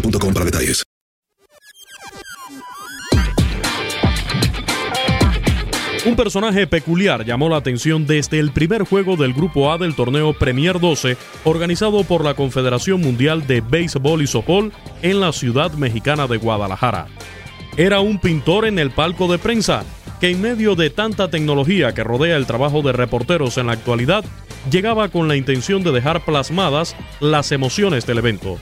para detalles. Un personaje peculiar llamó la atención desde el primer juego del Grupo A del torneo Premier 12, organizado por la Confederación Mundial de Béisbol y Softball en la ciudad mexicana de Guadalajara. Era un pintor en el palco de prensa, que en medio de tanta tecnología que rodea el trabajo de reporteros en la actualidad, llegaba con la intención de dejar plasmadas las emociones del evento.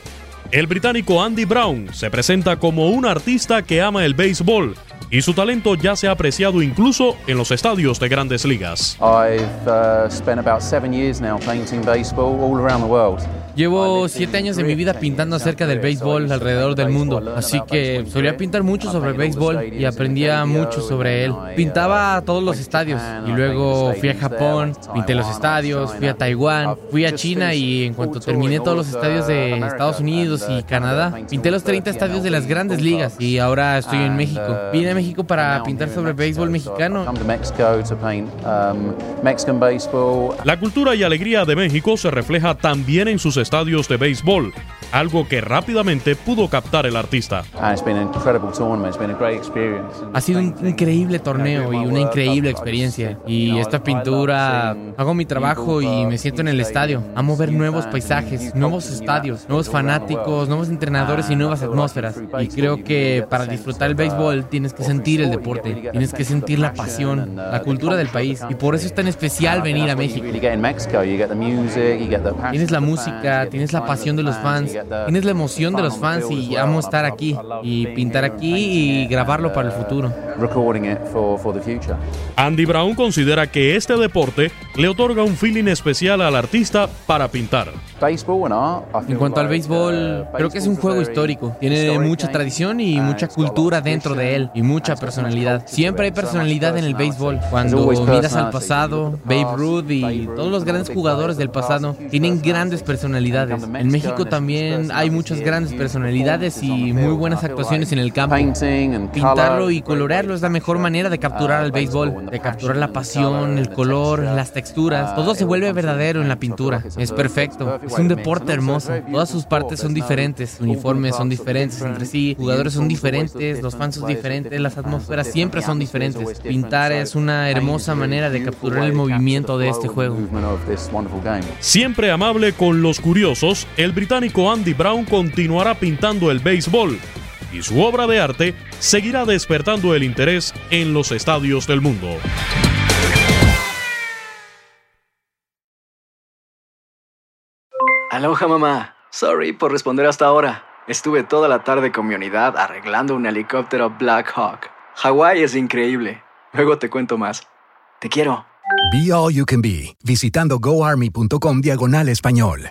El británico Andy Brown se presenta como un artista que ama el béisbol y su talento ya se ha apreciado incluso en los estadios de grandes ligas. I've uh, spent about seven years now painting baseball all around the world. Llevo siete años de mi vida pintando acerca del béisbol alrededor del mundo, así que solía pintar mucho sobre el béisbol y aprendía mucho sobre él. Pintaba todos los estadios y luego fui a Japón, pinté los estadios, fui a Taiwán, fui a China y en cuanto terminé todos los estadios de Estados Unidos y Canadá, pinté los 30 estadios de las grandes ligas y ahora estoy en México. Vine a México para pintar sobre el béisbol mexicano. Come to Mexico to paint um, Mexican baseball. La cultura y alegría de México se refleja también en sus estadios de béisbol, algo que rápidamente pudo captar el artista. And it's been an incredible tournament. It's been a great experience. Ha sido un increíble torneo y una increíble experiencia. Y esta pintura, hago mi trabajo y me siento en el estadio. Amo ver nuevos paisajes, nuevos estadios, nuevos fanáticos, nuevos entrenadores y nuevas atmósferas. Y creo que para disfrutar el béisbol tienes que sentir el deporte, tienes que sentir la pasión, la cultura del país. Y por eso es tan especial venir a México. You get in Mexico, you get the music, you get the passion. Tienes la música, tienes la pasión de los fans, tienes la emoción de los fans y amo estar aquí y pintar aquí y grabarlo para el futuro. Recording it for, for the future. Andy Brown considera que este deporte le otorga un feeling especial al artista para pintar. Baseball and art, I feel En cuanto al béisbol, uh, creo que es un juego very histórico. Tiene historic mucha tradición y mucha cultura dentro de él y mucha personalidad. Siempre hay personalidad en el béisbol. Cuando miras al pasado, Babe Ruth y todos los grandes jugadores del pasado tienen personalities. grandes personalidades. En México and también hay muchas grandes personalidades y muy buenas actuaciones en el campo. Painting and Pintarlo color y is es la mejor manera de capturar al béisbol, de capturar la pasión, el color, las texturas. Todo se vuelve verdadero en la pintura. Es perfecto. perfect Es un deporte hermoso. Todas sus partes son diferentes. Uniformes son diferentes entre sí. Jugadores son diferentes. Los fans son diferentes. Las atmósferas siempre son diferentes. Pintar es una hermosa manera de capturar el movimiento de este juego. Siempre amable con los curiosos, el británico Andy Brown continuará pintando el béisbol y su obra de arte seguirá despertando el interés en los estadios del mundo. Aloha mamá. Sorry por responder hasta ahora. Estuve toda la tarde con mi unidad arreglando un helicóptero Black Hawk. Hawái es increíble. Luego te cuento más. Te quiero. Be All You Can Be, visitando goarmy.com diagonal español.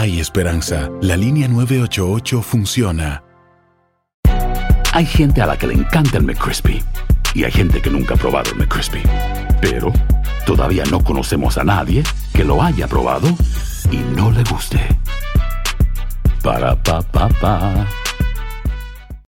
Hay esperanza. La línea 988 funciona. Hay gente a la que le encanta el McCrispy y hay gente que nunca ha probado el McCrispy. Pero todavía no conocemos a nadie que lo haya probado y no le guste. Para pa pa pa.